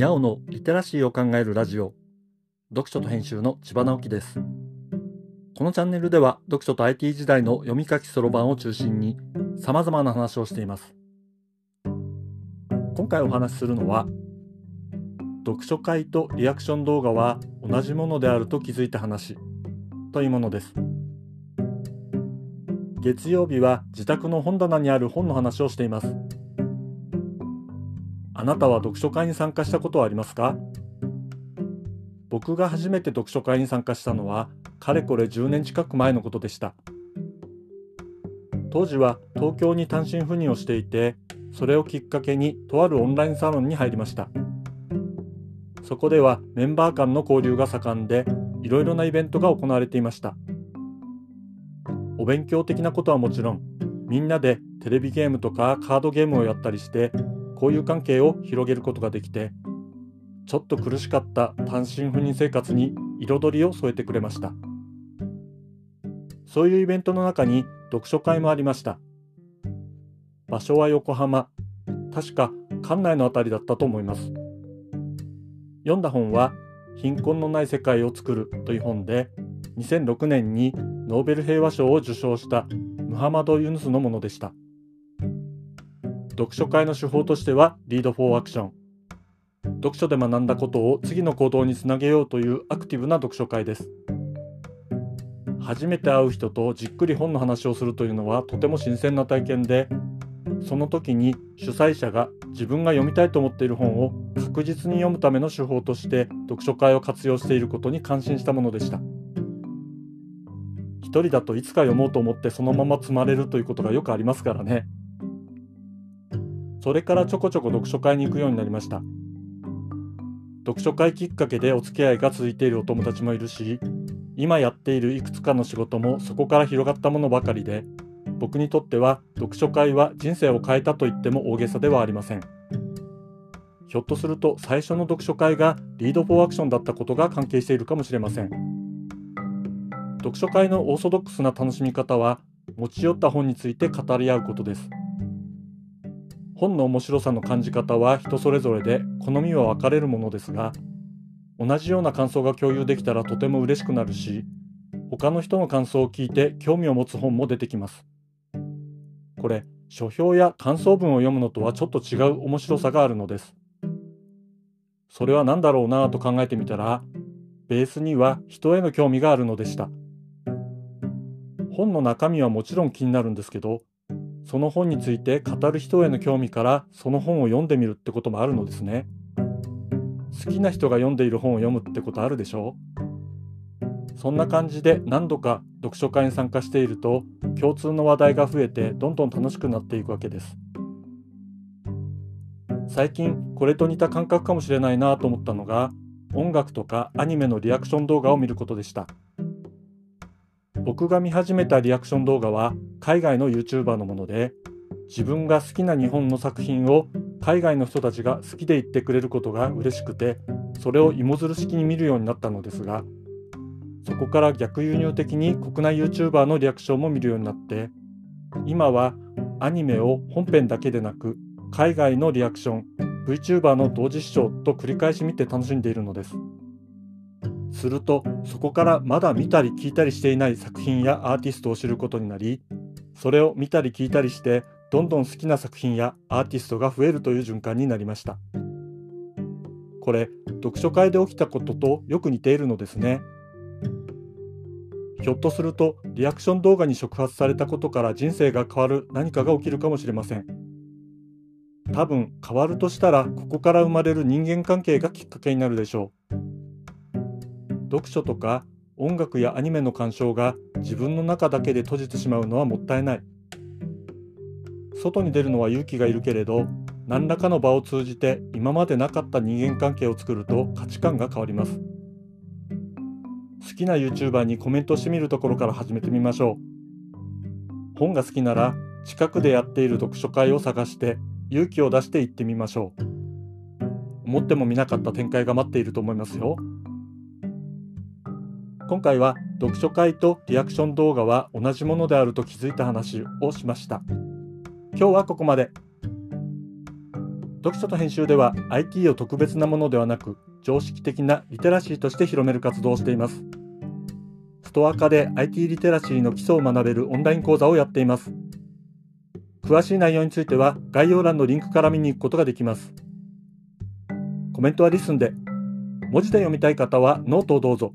にゃおのリテラシーを考えるラジオ。読書と編集の千葉直樹です。このチャンネルでは読書と IT 時代の読み書きそろばんを中心に様々な話をしています。今回お話しするのは読書会とリアクション動画は同じものであると気づいた話というものです。月曜日は自宅の本棚にある本の話をしています。あなたは読書会に参加したことはありますか？僕が初めて読書会に参加したのはかれこれ10年近く前のことでした。当時は東京に単身赴任をしていてそれをきっかけにとあるオンラインサロンに入りました。そこではメンバー間の交流が盛んでいろいろなイベントが行われていました。お勉強的なことはもちろんみんなでテレビゲームとかカードゲームをやったりして交友関係を広げることができてちょっと苦しかった単身赴任生活に彩りを添えてくれました。そういうイベントの中に読書会もありました。場所は横浜。確か館内のあたりだったと思います。読んだ本は貧困のない世界を作るという本で2006年にノーベル平和賞を受賞したムハマド・ユヌスのものでした。読書会の手法としてはリード・フォー・アクション。読書で学んだことを次の行動につなげようというアクティブな読書会です。初めて会う人とじっくり本の話をするというのはとても新鮮な体験でその時に主催者が自分が読みたいと思っている本を確実に読むための手法として読書会を活用していることに感心したものでした。一人だといつか読もうと思ってそのまま積まれるということがよくありますからね。それからちょこちょこ読書会に行くようになりました。読書会きっかけでお付き合いが続いているお友達もいるし、今やっているいくつかの仕事もそこから広がったものばかりで、僕にとっては読書会は人生を変えたと言っても大げさではありません。ひょっとすると最初の読書会がリード・フォー・アクションだったことが関係しているかもしれません。読書会のオーソドックスな楽しみ方は持ち寄った本について語り合うことです。本の面白さの感じ方は人それぞれで好みは分かれるものですが同じような感想が共有できたらとても嬉しくなるし他の人の感想を聞いて興味を持つ本も出てきます。これ書評や感想文を読むのとはちょっと違う面白さがあるのです。それは何だろうなぁと考えてみたらベースには人への興味があるのでした。本の中身はもちろん気になるんですけどその本について語る人への興味からその本を読んでみるってこともあるのですね。好きな人が読んでいる本を読むってことあるでしょうそんな感じで何度か読書会に参加していると共通の話題が増えてどんどん楽しくなっていくわけです。最近これと似た感覚かもしれないなと思ったのが音楽とかアニメのリアクション動画を見ることでした。僕が見始めたリアクション動画は海外の YouTuber のもので自分が好きな日本の作品を海外の人たちが好きで言ってくれることが嬉しくてそれを芋づる式に見るようになったのですがそこから逆輸入的に国内 YouTuber のリアクションも見るようになって今はアニメを本編だけでなく海外のリアクション VTuber の同時視聴と繰り返し見て楽しんでいるのです。するとそこからまだ見たり聞いたりしていない作品やアーティストを知ることになりそれを見たり聞いたりしてどんどん好きな作品やアーティストが増えるという循環になりました。これ読書会で起きたこととよく似ているのですね。ひょっとするとリアクション動画に触発されたことから人生が変わる何かが起きるかもしれません。多分変わるとしたらここから生まれる人間関係がきっかけになるでしょう。読書とか音楽やアニメの鑑賞が自分の中だけで閉じてしまうのはもったいない。外に出るのは勇気がいるけれど、何らかの場を通じて今までなかった人間関係を作ると価値観が変わります。好きな YouTuber にコメントしてみるところから始めてみましょう。本が好きなら近くでやっている読書会を探して勇気を出して行ってみましょう。思ってもみなかった展開が待っていると思いますよ。今回は読書会とリアクション動画は同じものであると気づいた話をしました。今日はここまで。読書と編集では IT を特別なものではなく常識的なリテラシーとして広める活動をしています。ストアカで IT リテラシーの基礎を学べるオンライン講座をやっています。詳しい内容については概要欄のリンクから見に行くことができます。コメントは LISTEN で、文字で読みたい方はノートをどうぞ。